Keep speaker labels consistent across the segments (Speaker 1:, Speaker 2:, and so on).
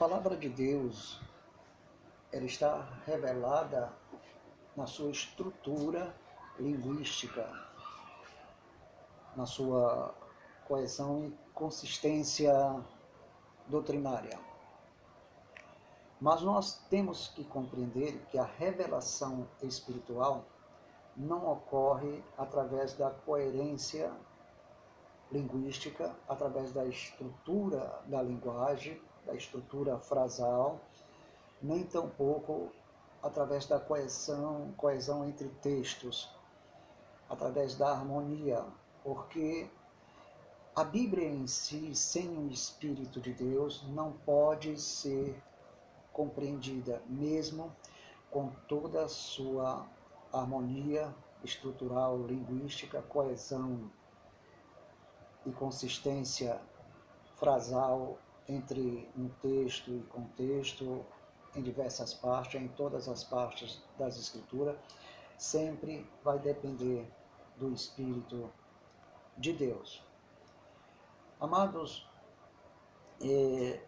Speaker 1: palavra de Deus ela está revelada na sua estrutura linguística, na sua coesão e consistência doutrinária. Mas nós temos que compreender que a revelação espiritual não ocorre através da coerência linguística, através da estrutura da linguagem, da estrutura frasal, nem tampouco através da coesão, coesão entre textos, através da harmonia, porque a Bíblia em si, sem o Espírito de Deus, não pode ser compreendida, mesmo com toda a sua harmonia estrutural, linguística, coesão e consistência frasal entre um texto e contexto, em diversas partes, em todas as partes das Escrituras, sempre vai depender do Espírito de Deus. Amados, é,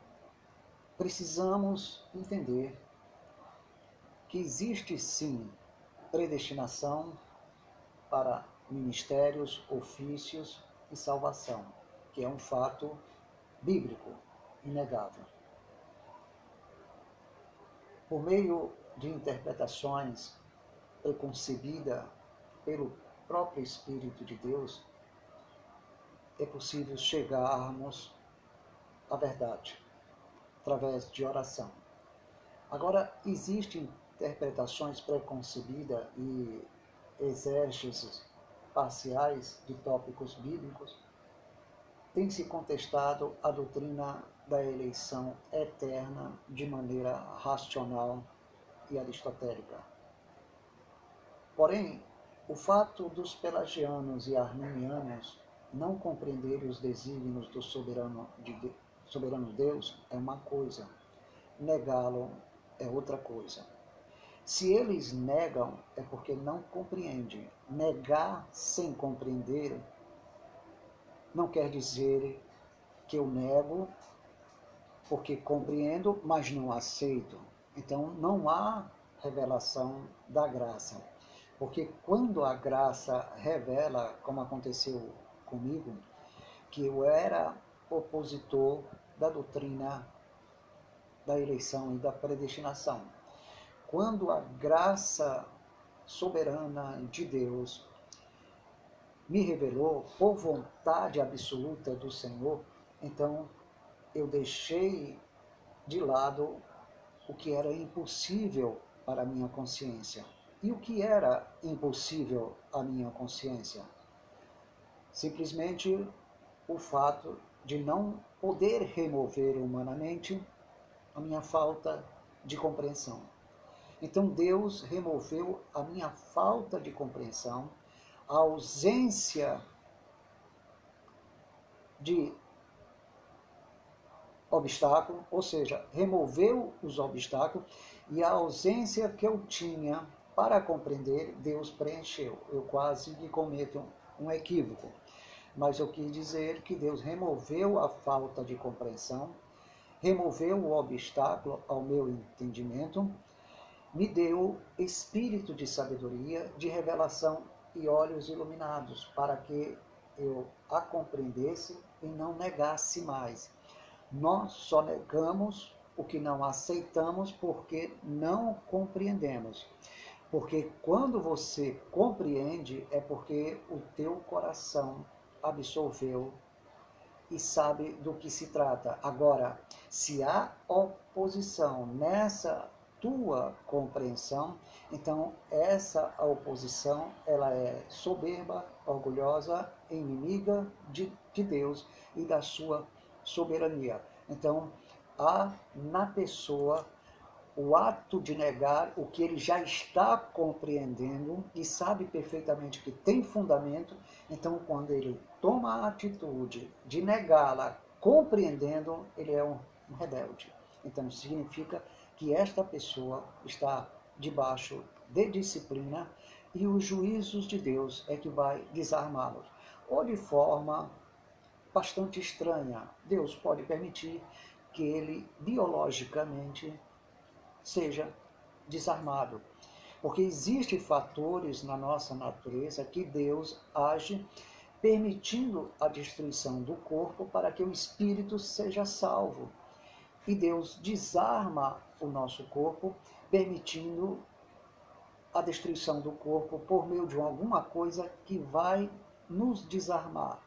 Speaker 1: precisamos entender que existe sim predestinação para ministérios, ofícios e salvação, que é um fato bíblico, inegável. Por meio de interpretações preconcebidas pelo próprio Espírito de Deus, é possível chegarmos à verdade através de oração. Agora, existem interpretações preconcebidas e exércitos parciais de tópicos bíblicos, tem se contestado a doutrina da eleição eterna de maneira racional e aristotélica. Porém, o fato dos pelagianos e arminianos não compreenderem os desígnios do soberano, de, soberano Deus é uma coisa, negá-lo é outra coisa. Se eles negam, é porque não compreendem. Negar sem compreender não quer dizer que eu nego porque compreendo, mas não aceito. Então não há revelação da graça. Porque quando a graça revela, como aconteceu comigo, que eu era opositor da doutrina da eleição e da predestinação quando a graça soberana de Deus me revelou por vontade absoluta do Senhor, então eu deixei de lado o que era impossível para a minha consciência. E o que era impossível à minha consciência? Simplesmente o fato de não poder remover humanamente a minha falta de compreensão. Então Deus removeu a minha falta de compreensão, a ausência de obstáculo, ou seja, removeu os obstáculos e a ausência que eu tinha para compreender, Deus preencheu. Eu quase que cometo um, equívoco. Mas eu quis dizer que Deus removeu a falta de compreensão, removeu o obstáculo ao meu entendimento me deu espírito de sabedoria, de revelação e olhos iluminados, para que eu a compreendesse e não negasse mais. Nós só negamos o que não aceitamos porque não compreendemos. Porque quando você compreende, é porque o teu coração absorveu e sabe do que se trata. Agora, se há oposição nessa tua compreensão. Então, essa oposição, ela é soberba, orgulhosa, inimiga de, de Deus e da sua soberania. Então, há na pessoa o ato de negar o que ele já está compreendendo e sabe perfeitamente que tem fundamento, então quando ele toma a atitude de negá-la compreendendo, ele é um, rebelde. Então significa que esta pessoa está debaixo de disciplina e os juízos de Deus é que vai desarmá-los. Ou de forma bastante estranha, Deus pode permitir que ele biologicamente seja desarmado. Porque existem fatores na nossa natureza que Deus age permitindo a destruição do corpo para que o espírito seja salvo. E Deus desarma o nosso corpo, permitindo a destruição do corpo por meio de alguma coisa que vai nos desarmar.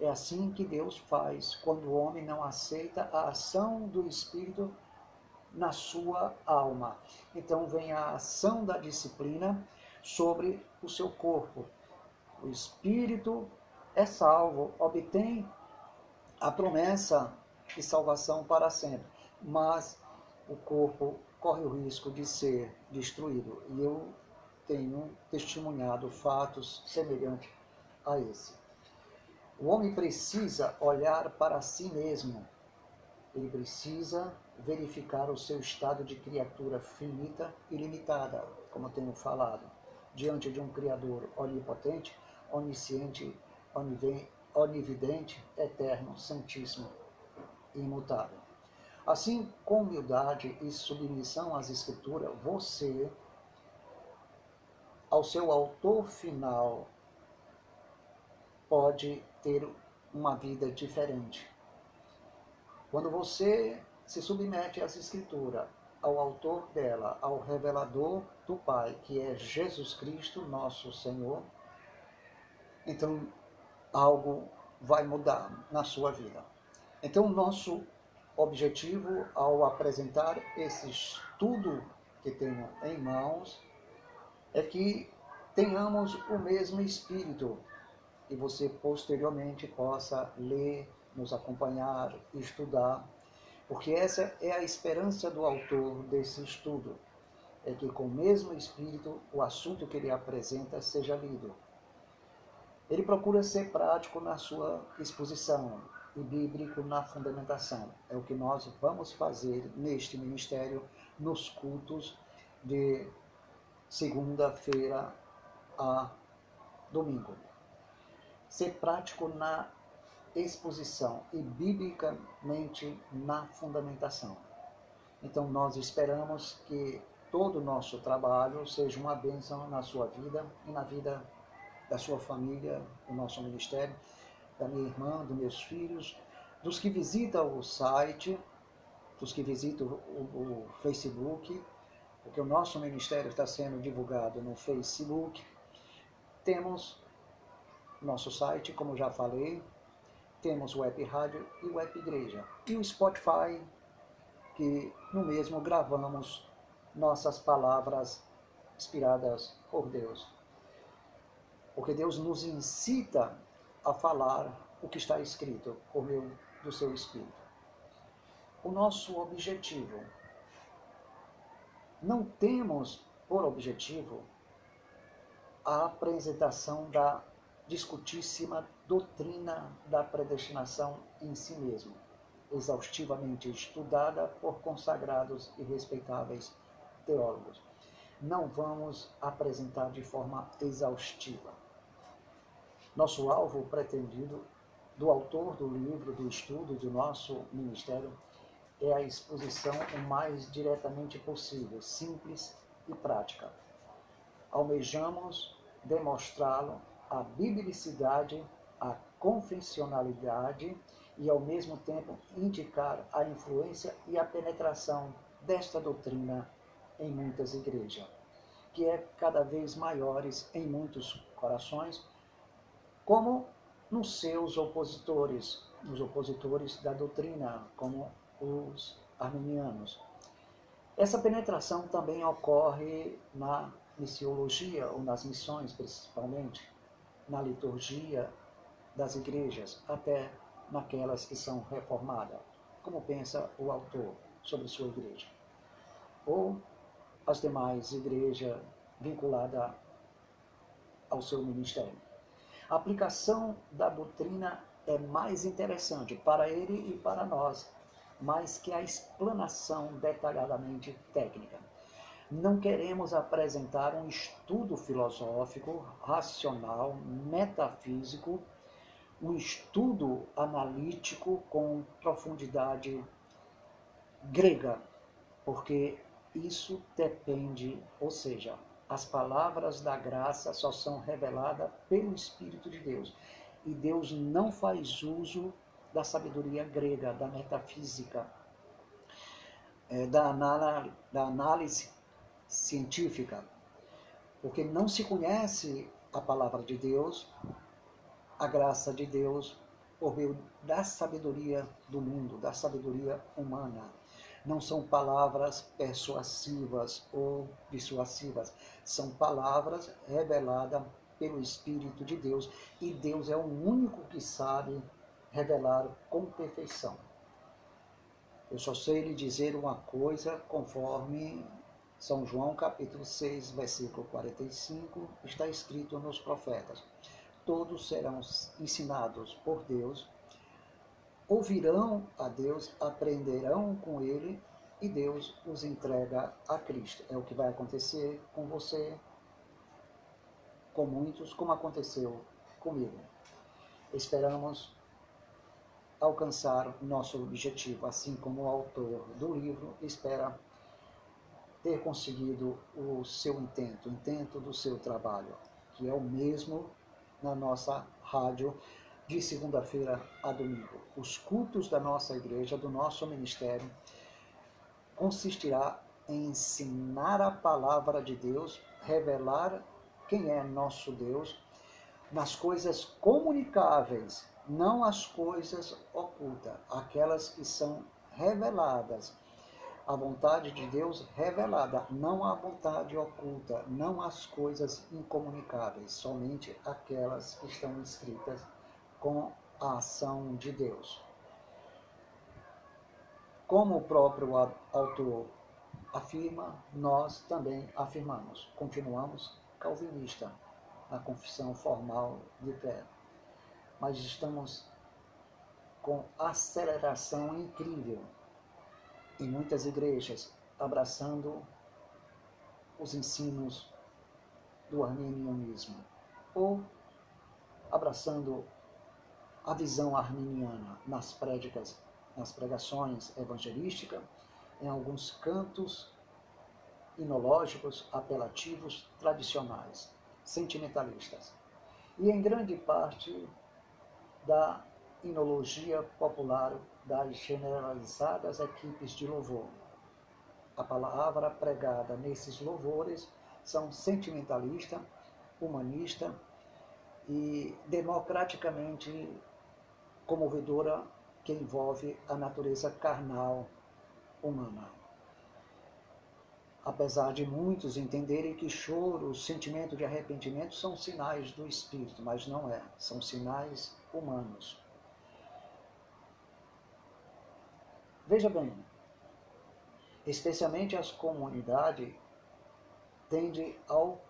Speaker 1: É assim que Deus faz quando o homem não aceita a ação do Espírito na sua alma. Então vem a ação da disciplina sobre o seu corpo. O Espírito é salvo, obtém a promessa de salvação para sempre, mas o corpo corre o risco de ser destruído. E eu tenho testemunhado fatos semelhantes a esse. O homem precisa olhar para si mesmo. Ele precisa verificar o seu estado de criatura finita e limitada, como tenho falado, diante de um Criador onipotente, onisciente, onividente, eterno, santíssimo e imutável. Assim, com humildade e submissão às Escrituras, você, ao seu autor final, pode ter uma vida diferente. Quando você se submete às Escrituras, ao autor dela, ao revelador do Pai, que é Jesus Cristo, nosso Senhor, então algo vai mudar na sua vida. Então, nosso objetivo ao apresentar esse estudo que tenho em mãos é que tenhamos o mesmo espírito e você posteriormente possa ler, nos acompanhar, estudar, porque essa é a esperança do autor desse estudo, é que com o mesmo espírito o assunto que ele apresenta seja lido. Ele procura ser prático na sua exposição e bíblico na fundamentação. É o que nós vamos fazer neste ministério nos cultos de segunda-feira a domingo. Ser prático na exposição e biblicamente na fundamentação. Então nós esperamos que todo o nosso trabalho seja uma bênção na sua vida e na vida da sua família, do nosso ministério, da minha irmã, dos meus filhos, dos que visitam o site, dos que visitam o, o Facebook, porque o nosso ministério está sendo divulgado no Facebook. Temos nosso site, como já falei, temos o Web Rádio e o Web Igreja. E o Spotify, que no mesmo gravamos nossas palavras inspiradas por Deus porque Deus nos incita a falar o que está escrito por meio do seu Espírito. O nosso objetivo, não temos por objetivo a apresentação da discutíssima doutrina da predestinação em si mesmo, exaustivamente estudada por consagrados e respeitáveis teólogos. Não vamos apresentar de forma exaustiva nosso alvo pretendido do autor do livro, do estudo do nosso ministério, é a exposição o mais diretamente possível, simples e prática. Almejamos demonstrá-lo a biblicidade, a confessionalidade e, ao mesmo tempo, indicar a influência e a penetração desta doutrina em muitas igrejas, que é cada vez maiores em muitos corações como nos seus opositores, nos opositores da doutrina, como os arminianos. Essa penetração também ocorre na missiologia, ou nas missões principalmente, na liturgia das igrejas, até naquelas que são reformadas, como pensa o autor sobre sua igreja. Ou as demais igrejas vinculadas ao seu ministério. A aplicação da doutrina é mais interessante para ele e para nós, mais que a explanação detalhadamente técnica. Não queremos apresentar um estudo filosófico, racional, metafísico, um estudo analítico com profundidade grega, porque isso depende, ou seja, as palavras da graça só são reveladas pelo Espírito de Deus. E Deus não faz uso da sabedoria grega, da metafísica, é, da, análise, da análise científica, porque não se conhece a palavra de Deus, a graça de Deus, por meio da sabedoria do mundo, da sabedoria humana. Não são palavras persuasivas ou dissuasivas, são palavras reveladas pelo Espírito de Deus e Deus é o único que sabe revelar com perfeição. Eu só sei lhe dizer uma coisa conforme São João capítulo 6, versículo 45, está escrito nos profetas. Todos serão ensinados por Deus, ouvirão a Deus, aprenderão com Ele e Deus os entrega a Cristo. É o que vai acontecer com você, com muitos, como aconteceu comigo. Esperamos alcançar nosso objetivo, assim como o autor do livro espera ter conseguido o seu intento, o intento do seu trabalho, que é o mesmo na nossa rádio de segunda-feira a domingo. Os cultos da nossa igreja, do nosso ministério, consistirá em ensinar a palavra de Deus, revelar quem é nosso Deus, nas coisas comunicáveis, não as coisas ocultas, aquelas que são reveladas a vontade de Deus revelada, não a vontade oculta, não as coisas incomunicáveis, somente aquelas que estão escritas com a ação de Deus. Como o próprio autor afirma, nós também afirmamos, continuamos calvinista na confissão formal de fé, mas estamos com aceleração incrível. Em muitas igrejas, abraçando os ensinos do arminianismo, ou abraçando a visão arminiana nas prédicas, nas pregações evangelísticas, em alguns cantos inológicos, apelativos, tradicionais, sentimentalistas, e em grande parte da inologia popular das generalizadas equipes de louvor. A palavra pregada nesses louvores são sentimentalista, humanista e democraticamente comovedora que envolve a natureza carnal humana. Apesar de muitos entenderem que choro, sentimento de arrependimento são sinais do espírito, mas não é, são sinais humanos. Veja bem, especialmente as comunidades tendem ao,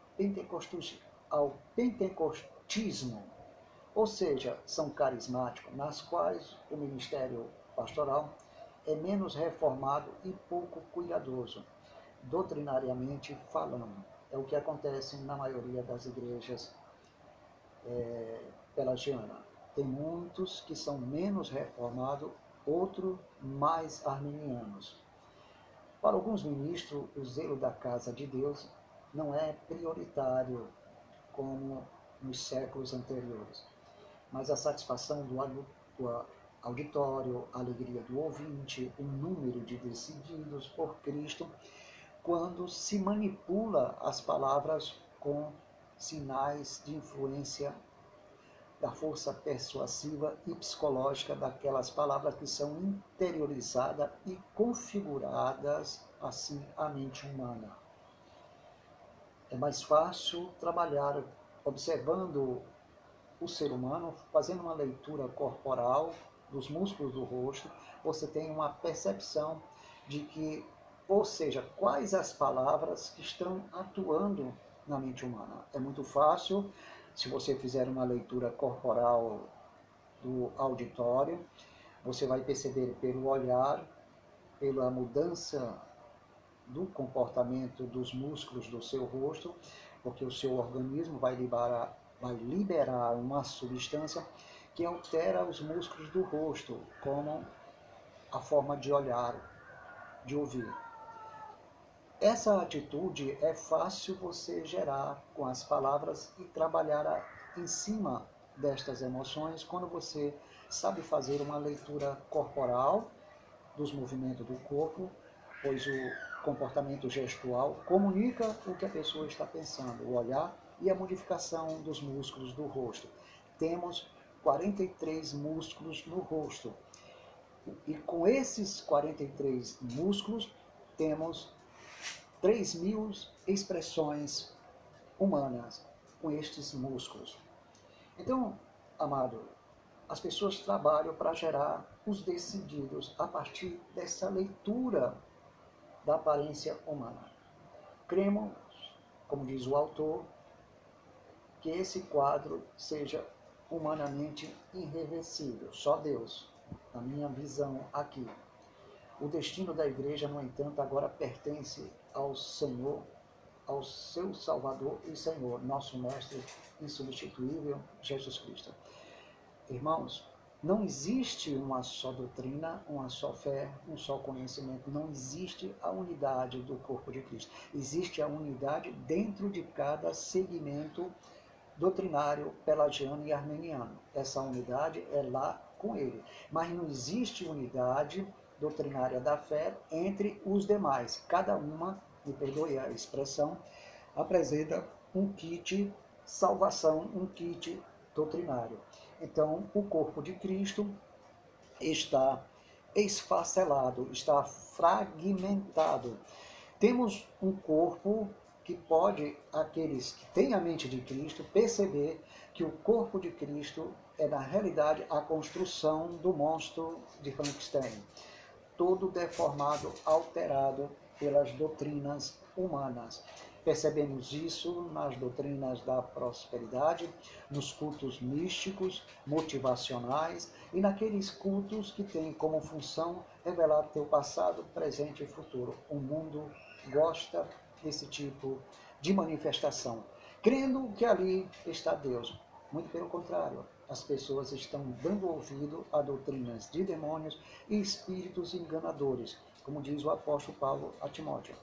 Speaker 1: ao pentecostismo, ou seja, são carismáticos, nas quais o ministério pastoral é menos reformado e pouco cuidadoso, doutrinariamente falando. É o que acontece na maioria das igrejas é, pelagianas. Tem muitos que são menos reformados outro mais arminianos. Para alguns ministros, o zelo da casa de Deus não é prioritário como nos séculos anteriores, mas a satisfação do, auditório, a alegria do ouvinte, o número de decididos por Cristo, quando se manipula as palavras com sinais de influência da força persuasiva e psicológica daquelas palavras que são interiorizadas e configuradas assim à mente humana. É mais fácil trabalhar observando o ser humano, fazendo uma leitura corporal dos músculos do rosto, você tem uma percepção de que, ou seja, quais as palavras que estão atuando na mente humana. É muito fácil se você fizer uma leitura corporal do auditório, você vai perceber pelo olhar, pela mudança do comportamento dos músculos do seu rosto, porque o seu organismo vai liberar, vai liberar uma substância que altera os músculos do rosto, como a forma de olhar, de ouvir. Essa atitude é fácil você gerar com as palavras e trabalhar em cima destas emoções quando você sabe fazer uma leitura corporal dos movimentos do corpo, pois o comportamento gestual comunica o que a pessoa está pensando, o olhar e a modificação dos músculos do rosto. Temos 43 músculos no rosto. E com esses 43 músculos, temos 3 mil expressões humanas com estes músculos. Então, amado, as pessoas trabalham para gerar os decididos a partir dessa leitura da aparência humana. Cremos, como diz o autor, que esse quadro seja humanamente irreversível, só Deus, na minha visão aqui. O destino da igreja, no entanto, agora pertence ao Senhor, ao seu Salvador e Senhor, nosso Mestre insubstituível, Jesus Cristo. Irmãos, não existe uma só doutrina, uma só fé, um só conhecimento. Não existe a unidade do corpo de Cristo. Existe a unidade dentro de cada segmento doutrinário pelagiano e armeniano. Essa unidade é lá com ele. Mas não existe unidade doutrinária da fé entre os demais. Cada uma, me perdoe a expressão, apresenta um kit salvação, um kit doutrinário. Então, o corpo de Cristo está esfacelado, está fragmentado. Temos um corpo que pode aqueles que têm a mente de Cristo perceber que o corpo de Cristo é na realidade a construção do monstro de Frankenstein, todo deformado, alterado pelas doutrinas humanas. Percebemos isso nas doutrinas da prosperidade, nos cultos místicos, motivacionais e naqueles cultos que têm como função revelar teu passado, presente e futuro. O mundo gosta desse tipo de manifestação, crendo que ali está Deus. Muito pelo contrário, as pessoas estão dando ouvido a doutrinas de demônios e espíritos enganadores, como diz o apóstolo Paulo a Timóteo.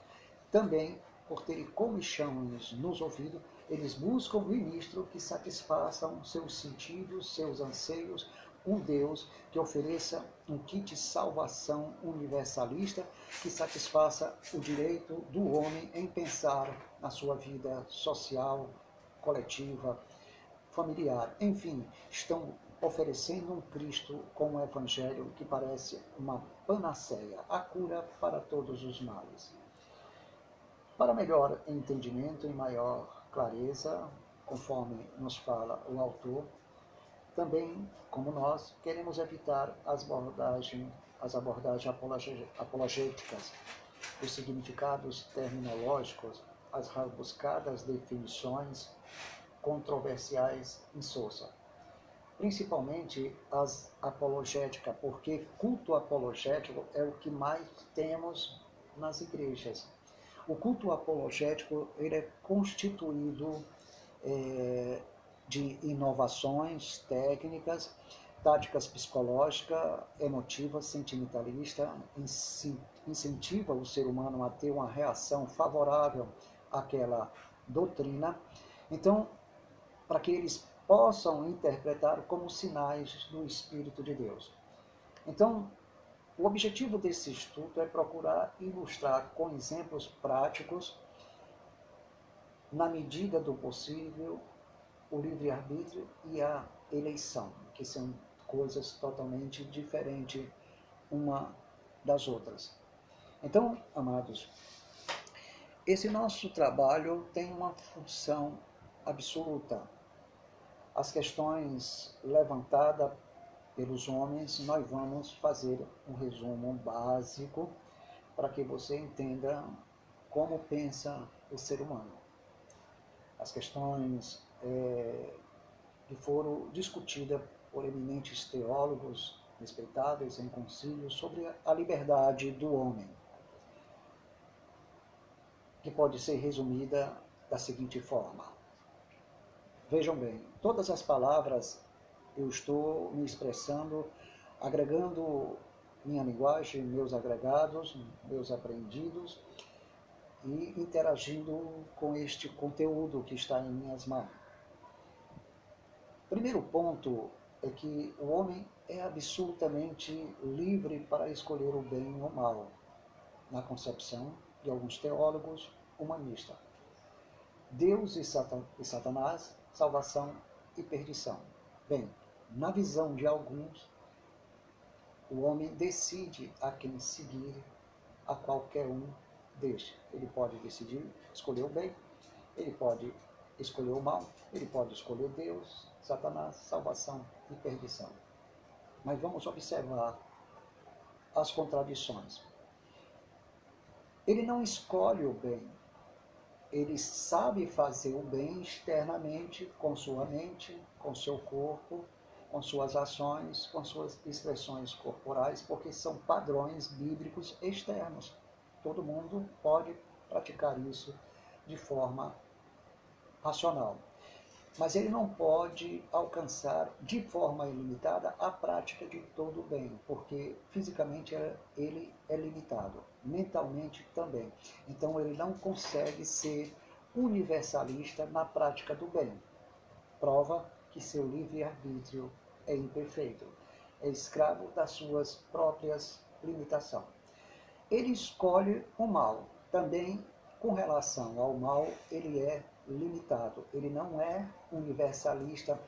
Speaker 1: Também, por terem comichões nos ouvidos, eles buscam ministro que satisfaçam seus sentidos, seus anseios, um Deus que ofereça um kit salvação universalista que satisfaça o direito do homem em pensar na sua vida social, coletiva, familiar. Enfim, estão oferecendo um Cristo com um evangelho que parece uma panaceia, a cura para todos os males. Para melhor entendimento e maior clareza, conforme nos fala o autor, também, como nós, queremos evitar as abordagens, as abordagens apologéticas, os significados terminológicos, as rebuscadas definições controversiais em Sousa. Principalmente as apologéticas, porque culto apologético é o que mais temos nas igrejas. O culto apologético ele é constituído é, de inovações técnicas, táticas psicológicas, emotivas, sentimentalista, incentiva o ser humano a ter uma reação favorável àquela doutrina. Então, para que eles possam interpretar como sinais do Espírito de Deus. Então, o objetivo desse estudo é procurar ilustrar com exemplos práticos, na medida do possível, o livre-arbítrio e a eleição, que são coisas totalmente diferentes uma das outras. Então, amados, esse nosso trabalho tem uma função absoluta. As questões levantadas pelos homens, nós vamos fazer um resumo básico para que você entenda como pensa o ser humano. As questões é, que foram discutidas por eminentes teólogos respeitáveis em concílios sobre a liberdade do homem, que pode ser resumida da seguinte forma. Vejam bem, todas as palavras eu estou me expressando, agregando minha linguagem, meus agregados, meus aprendidos e interagindo com este conteúdo que está em minhas mãos. Primeiro ponto é que o homem é absolutamente livre para escolher o bem ou o mal, na concepção de alguns teólogos humanistas. Deus e Satanás, salvação e perdição. Bem, na visão de alguns, o homem decide a quem seguir, a qualquer um deixa. Ele pode decidir escolher o bem, ele pode escolher o mal, ele pode escolher Deus, Satanás, salvação e perdição. Mas vamos observar as contradições. Ele não escolhe o bem, ele sabe fazer o bem externamente, com sua mente, com seu corpo, com suas ações, com suas expressões corporais, porque são padrões bíblicos externos. Todo mundo pode praticar isso de forma racional. Mas ele não pode alcançar de forma ilimitada a prática de todo o bem, porque fisicamente é, ele é limitado, mentalmente também. Então ele não consegue ser universalista na prática do bem. Prova que seu livre-arbítrio é imperfeito, é escravo das suas próprias limitações. Ele escolhe o mal. Também com relação ao mal, ele é limitado. Ele não é universalista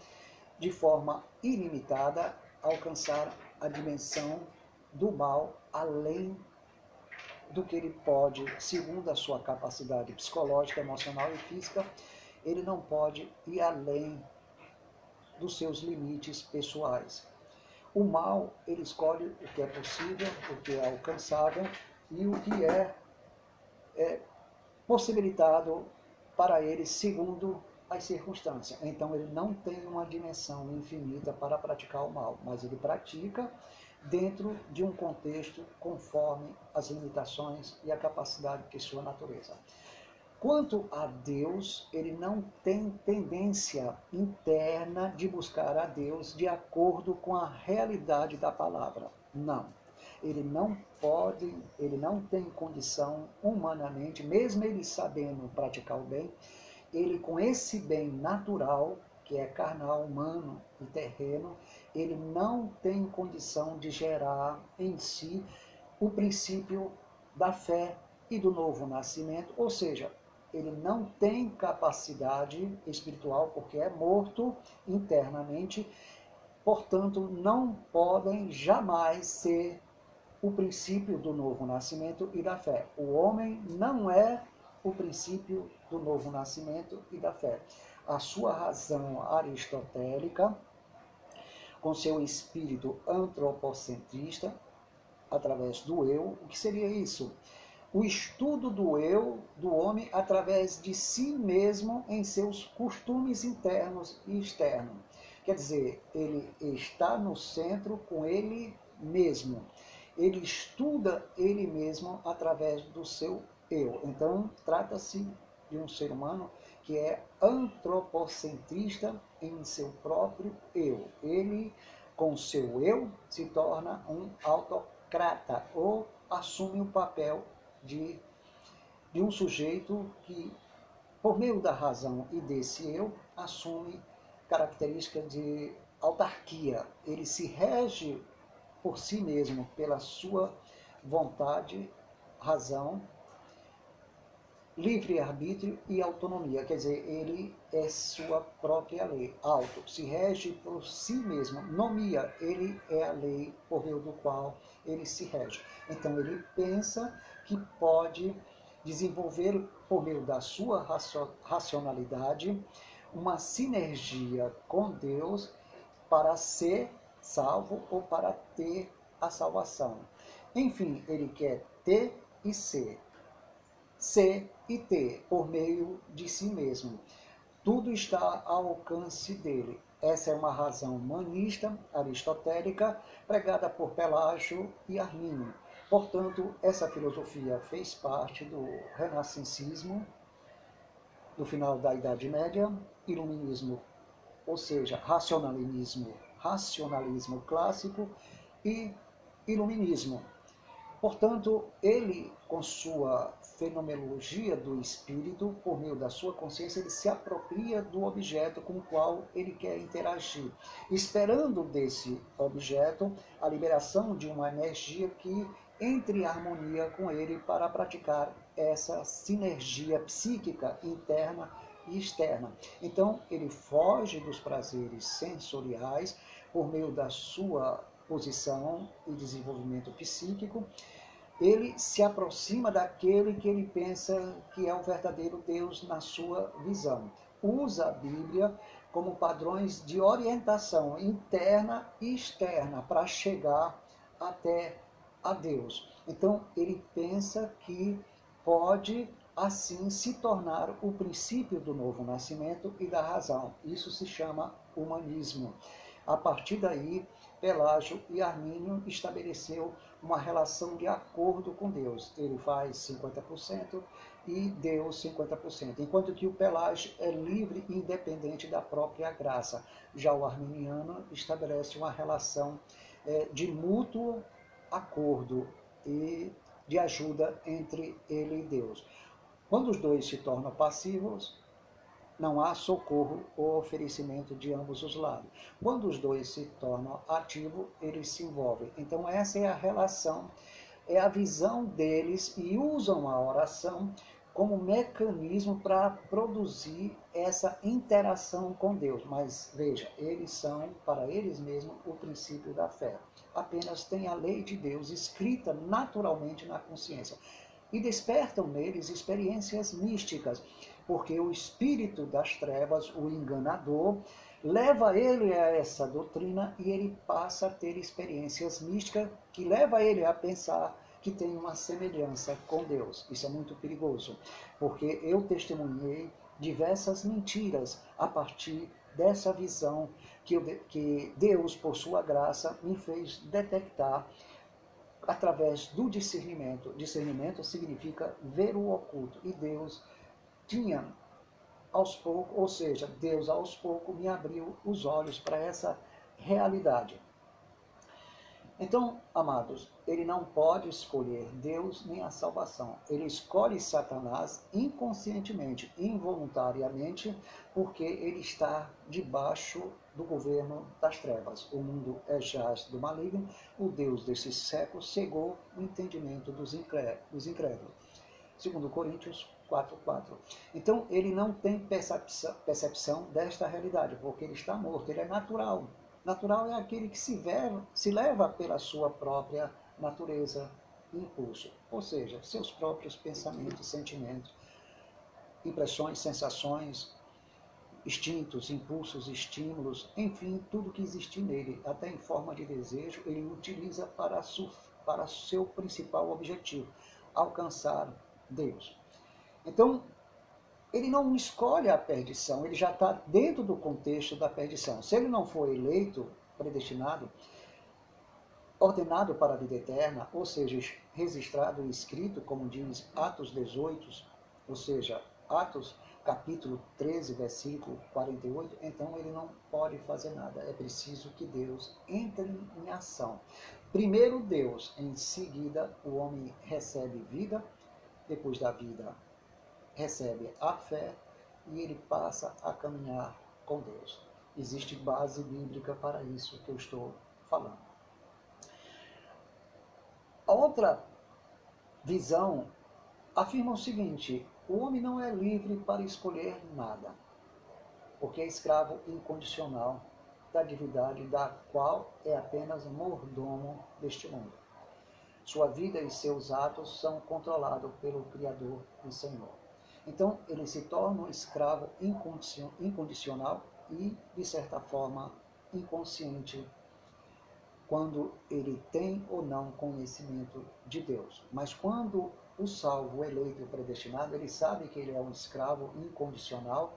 Speaker 1: de forma ilimitada alcançar a dimensão do mal além do que ele pode, segundo a sua capacidade psicológica, emocional e física, ele não pode ir além dos seus limites pessoais. O mal, ele escolhe o que é possível, o que é alcançável e o que é, é possibilitado para ele segundo as circunstâncias. Então ele não tem uma dimensão infinita para praticar o mal, mas ele pratica dentro de um contexto conforme as limitações e a capacidade de sua natureza. Quanto a Deus, ele não tem tendência interna de buscar a Deus de acordo com a realidade da palavra. Não. Ele não pode, ele não tem condição humanamente, mesmo ele sabendo praticar o bem, ele com esse bem natural, que é carnal, humano e terreno, ele não tem condição de gerar em si o princípio da fé e do novo nascimento, ou seja, ele não tem capacidade espiritual porque é morto internamente, portanto, não podem jamais ser o princípio do novo nascimento e da fé. O homem não é o princípio do novo nascimento e da fé. A sua razão aristotélica, com seu espírito antropocentrista, através do eu, o que seria isso? o estudo do eu do homem através de si mesmo em seus costumes internos e externos. Quer dizer, ele está no centro com ele mesmo. Ele estuda ele mesmo através do seu eu. Então, trata-se de um ser humano que é antropocentrista em seu próprio eu. Ele, com seu eu, se torna um autocrata ou assume o papel de, de um sujeito que, por meio da razão e desse eu, assume característica de autarquia. Ele se rege por si mesmo, pela sua vontade, razão, livre-arbítrio e autonomia. Quer dizer, ele é sua própria lei, auto, se rege por si mesmo, nomia, ele é a lei por meio do qual ele se rege. Então ele pensa que pode desenvolver, por meio da sua racionalidade, uma sinergia com Deus para ser salvo ou para ter a salvação. Enfim, ele quer ter e ser. Ser e ter por meio de si mesmo. Tudo está ao alcance dele. Essa é uma razão humanista, aristotélica, pregada por Pelágio e Arminio. Portanto, essa filosofia fez parte do renascencismo, do final da Idade Média, iluminismo, ou seja, racionalismo, racionalismo clássico e iluminismo. Portanto, ele, com sua fenomenologia do espírito, por meio da sua consciência, ele se apropria do objeto com o qual ele quer interagir, esperando desse objeto a liberação de uma energia que entre em harmonia com ele para praticar essa sinergia psíquica interna e externa. Então, ele foge dos prazeres sensoriais por meio da sua posição e desenvolvimento psíquico, ele se aproxima daquele que ele pensa que é o verdadeiro Deus na sua visão. Usa a Bíblia como padrões de orientação interna e externa para chegar até a Deus. Então, ele pensa que pode assim se tornar o princípio do novo nascimento e da razão. Isso se chama humanismo. A partir daí, Pelágio e Armínio estabeleceu uma relação de acordo com Deus. Ele faz 50% e Deus 50%, enquanto que o Pelágio é livre e independente da própria graça. Já o arminiano estabelece uma relação é, de mútuo acordo e de ajuda entre ele e Deus. Quando os dois se tornam passivos, não há socorro ou oferecimento de ambos os lados. Quando os dois se tornam ativos, eles se envolvem. Então, essa é a relação, é a visão deles e usam a oração como mecanismo para produzir essa interação com Deus. Mas veja, eles são, para eles mesmos, o princípio da fé. Apenas tem a lei de Deus escrita naturalmente na consciência e despertam neles experiências místicas porque o espírito das trevas, o enganador, leva ele a essa doutrina e ele passa a ter experiências místicas que leva ele a pensar que tem uma semelhança com Deus. Isso é muito perigoso, porque eu testemunhei diversas mentiras a partir dessa visão que, eu, que Deus, por sua graça, me fez detectar através do discernimento. Discernimento significa ver o oculto e Deus tinha aos poucos, ou seja, Deus aos poucos me abriu os olhos para essa realidade. Então, amados, ele não pode escolher Deus nem a salvação. Ele escolhe Satanás inconscientemente, involuntariamente, porque ele está debaixo do governo das trevas. O mundo é jaz do maligno, o Deus desse século cegou o entendimento dos incrédulos. Segundo Coríntios 4.4. Então, ele não tem percepção, percepção desta realidade, porque ele está morto, ele é natural. Natural é aquele que se, ver, se leva pela sua própria natureza e impulso, ou seja, seus próprios pensamentos, sentimentos, impressões, sensações, instintos, impulsos, estímulos, enfim, tudo que existe nele, até em forma de desejo, ele utiliza para, para seu principal objetivo, alcançar Deus. Então, ele não escolhe a perdição, ele já está dentro do contexto da perdição. Se ele não for eleito, predestinado, ordenado para a vida eterna, ou seja, registrado e escrito, como diz Atos 18, ou seja, Atos capítulo 13, versículo 48, então ele não pode fazer nada. É preciso que Deus entre em ação. Primeiro Deus, em seguida o homem recebe vida, depois da vida recebe a fé e ele passa a caminhar com Deus. Existe base bíblica para isso que eu estou falando. A outra visão afirma o seguinte: o homem não é livre para escolher nada, porque é escravo incondicional da divindade da qual é apenas mordomo deste mundo. Sua vida e seus atos são controlados pelo Criador e Senhor. Então, ele se torna um escravo incondicional e, de certa forma, inconsciente quando ele tem ou não conhecimento de Deus. Mas quando o salvo, o eleito, o predestinado, ele sabe que ele é um escravo incondicional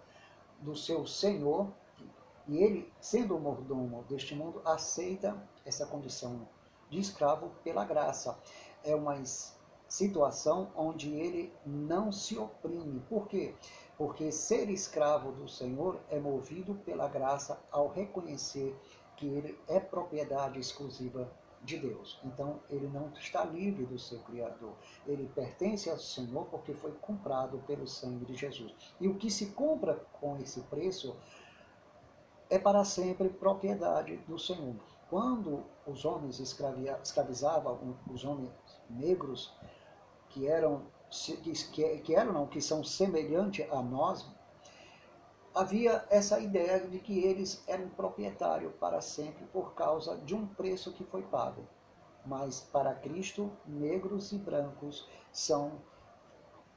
Speaker 1: do seu Senhor e ele, sendo o mordomo deste mundo, aceita essa condição de escravo pela graça. É uma situação onde ele não se oprime. Por quê? Porque ser escravo do Senhor é movido pela graça ao reconhecer que ele é propriedade exclusiva de Deus. Então ele não está livre do seu Criador. Ele pertence ao Senhor porque foi comprado pelo sangue de Jesus. E o que se compra com esse preço é para sempre propriedade do Senhor. Quando os homens escravizavam os homens negros, que eram que, que eram não, que são semelhantes a nós, havia essa ideia de que eles eram proprietários para sempre por causa de um preço que foi pago. Mas para Cristo, negros e brancos são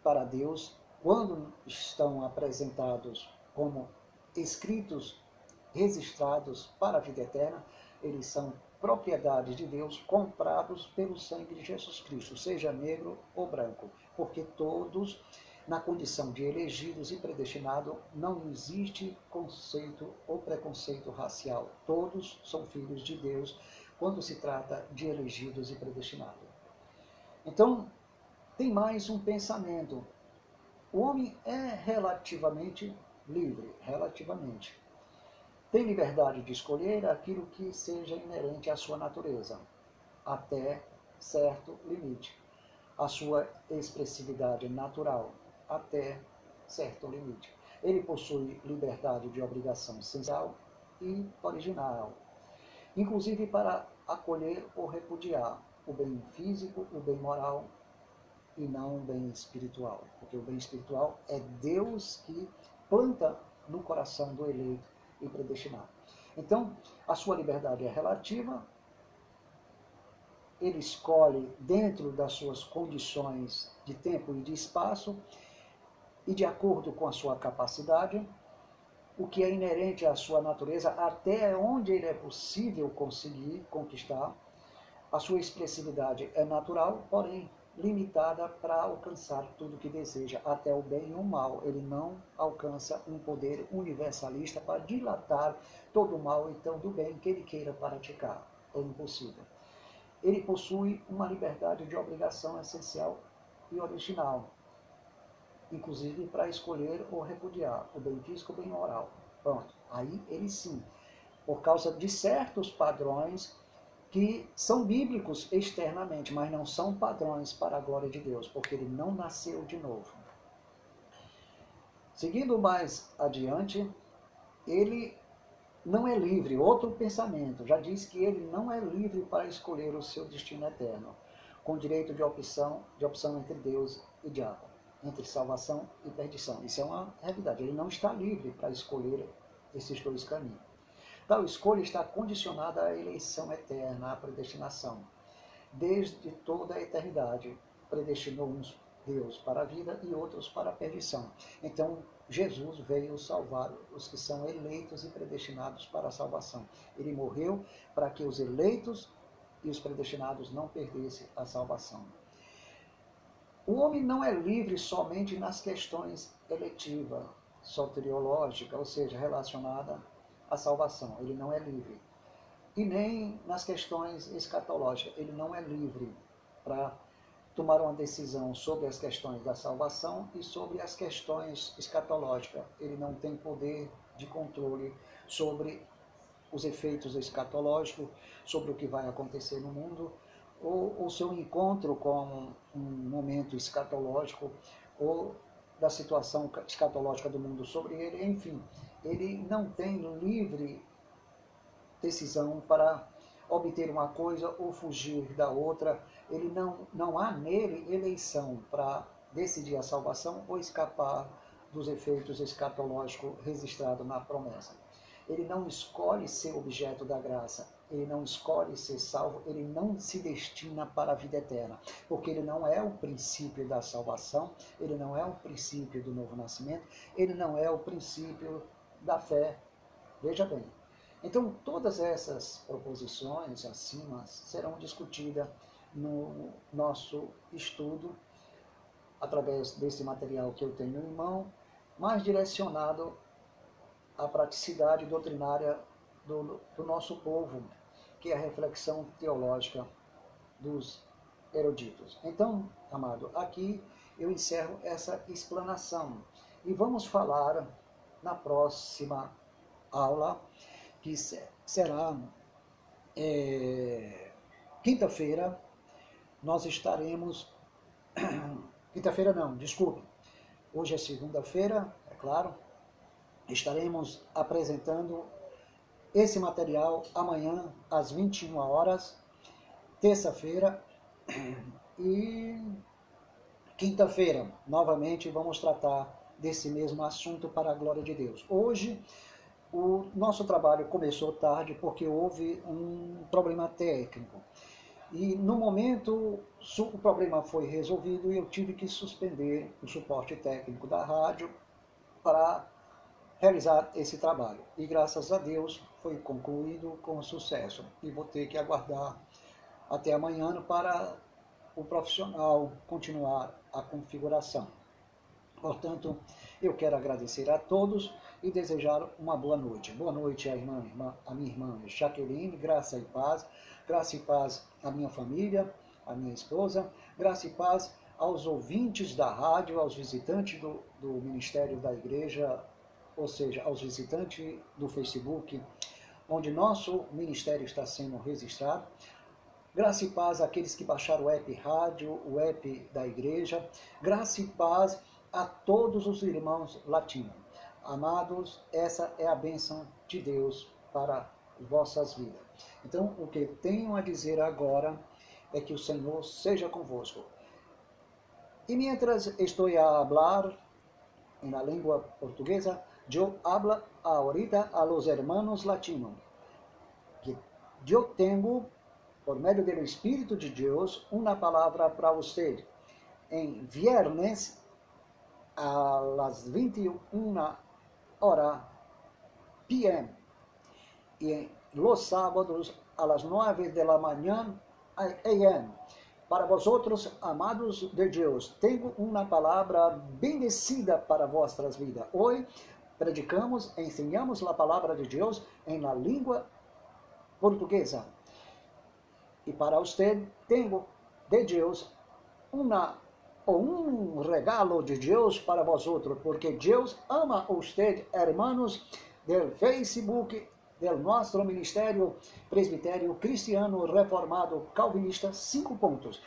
Speaker 1: para Deus, quando estão apresentados como escritos registrados para a vida eterna, eles são propriedade de Deus, comprados pelo sangue de Jesus Cristo, seja negro ou branco, porque todos, na condição de elegidos e predestinados, não existe conceito ou preconceito racial. Todos são filhos de Deus quando se trata de elegidos e predestinados. Então, tem mais um pensamento. O homem é relativamente livre, relativamente tem liberdade de escolher aquilo que seja inerente à sua natureza, até certo limite. A sua expressividade natural, até certo limite. Ele possui liberdade de obrigação essencial e original, inclusive para acolher ou repudiar o bem físico, o bem moral e não o bem espiritual. Porque o bem espiritual é Deus que planta no coração do eleito e predestinado. Então, a sua liberdade é relativa, ele escolhe dentro das suas condições de tempo e de espaço e de acordo com a sua capacidade, o que é inerente à sua natureza, até onde ele é possível conseguir conquistar. A sua expressividade é natural, porém limitada para alcançar tudo que deseja, até o bem e o mal. Ele não alcança um poder universalista para dilatar todo o mal, então, do bem que ele queira praticar. É impossível. Ele possui uma liberdade de obrigação essencial e original, inclusive para escolher ou repudiar o bem físico ou bem moral. Pronto. Aí ele sim, por causa de certos padrões que são bíblicos externamente, mas não são padrões para a glória de Deus, porque ele não nasceu de novo. Seguindo mais adiante, ele não é livre, outro pensamento, já diz que ele não é livre para escolher o seu destino eterno, com direito de opção, de opção entre Deus e diabo, entre salvação e perdição. Isso é uma realidade, ele não está livre para escolher esses dois caminhos. Tal escolha está condicionada à eleição eterna, à predestinação. Desde toda a eternidade, predestinou uns Deus para a vida e outros para a perdição. Então, Jesus veio salvar os que são eleitos e predestinados para a salvação. Ele morreu para que os eleitos e os predestinados não perdessem a salvação. O homem não é livre somente nas questões eletivas, soteriológicas, ou seja, relacionada a salvação, ele não é livre. E nem nas questões escatológicas, ele não é livre para tomar uma decisão sobre as questões da salvação e sobre as questões escatológicas. Ele não tem poder de controle sobre os efeitos escatológicos, sobre o que vai acontecer no mundo, ou o seu encontro com um momento escatológico, ou da situação escatológica do mundo sobre ele, enfim, ele não tem livre decisão para obter uma coisa ou fugir da outra. Ele não, não há nele eleição para decidir a salvação ou escapar dos efeitos escatológicos registrados na promessa. Ele não escolhe ser objeto da graça, ele não escolhe ser salvo, ele não se destina para a vida eterna, porque ele não é o princípio da salvação, ele não é o princípio do novo nascimento, ele não é o princípio da fé. Veja bem. Então, todas essas proposições acima serão discutidas no nosso estudo, através desse material que eu tenho em mão, mais direcionado à praticidade doutrinária do, do nosso povo, que é a reflexão teológica dos eruditos. Então, amado, aqui eu encerro essa explanação e vamos falar na próxima aula, que será é, quinta-feira, nós estaremos. Quinta-feira não, desculpe. Hoje é segunda-feira, é claro. Estaremos apresentando esse material amanhã às 21 horas, terça-feira e quinta-feira. Novamente vamos tratar desse mesmo assunto para a glória de Deus. Hoje o nosso trabalho começou tarde porque houve um problema técnico. E no momento o problema foi resolvido e eu tive que suspender o suporte técnico da rádio para realizar esse trabalho. E graças a Deus foi concluído com sucesso. E vou ter que aguardar até amanhã para o profissional continuar a configuração. Portanto, eu quero agradecer a todos e desejar uma boa noite. Boa noite à irmã, irmã, a minha irmã Jaqueline, graça e paz. Graça e paz à minha família, à minha esposa. Graça e paz aos ouvintes da rádio, aos visitantes do, do Ministério da Igreja, ou seja, aos visitantes do Facebook, onde nosso ministério está sendo registrado. Graça e paz àqueles que baixaram o app rádio, o app da igreja. Graça e paz a todos os irmãos latinos. Amados, essa é a bênção de Deus para vossas vidas. Então, o que tenho a dizer agora é que o Senhor seja convosco. E mientras estou a hablar na língua portuguesa, eu hablo ahorita a los hermanos latinos que eu tenho, por meio do Espírito de Deus, uma palavra para você. Em viernes las 21 horas p.m. y los sábados las 9 de la a.m. Para vosotros, amados de Deus, tenho uma palavra bendecida para vossas vidas. Hoje predicamos, ensinamos a palavra de Deus em la língua portuguesa. E para você, tenho de Deus uma um regalo de Deus para vosotros, porque Deus ama usted, hermanos del Facebook, del nosso Ministério Presbitério Cristiano Reformado Calvinista, cinco pontos.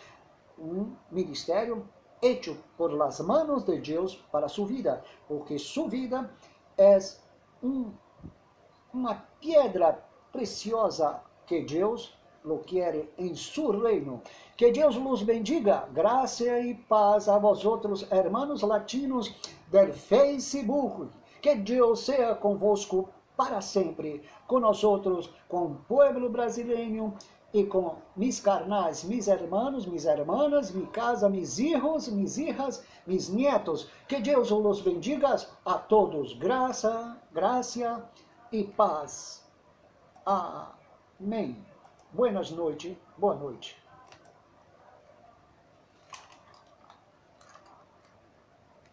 Speaker 1: Um ministério hecho por las manos de Deus para sua vida, porque sua vida é um, uma pedra preciosa que Deus lo quiere en su reino. Que Deus los bendiga. Graça e paz a vosotros, hermanos latinos del Facebook. Que Deus seja convosco para sempre, com nós outros, com o povo brasileiro e com mis carnais, mis hermanos, mis hermanas, mi casa, mis hijos, mis hijas, mis nietos. Que Deus os bendiga a todos. Graça, graça e paz. Amém. Buenas noites, boa noite.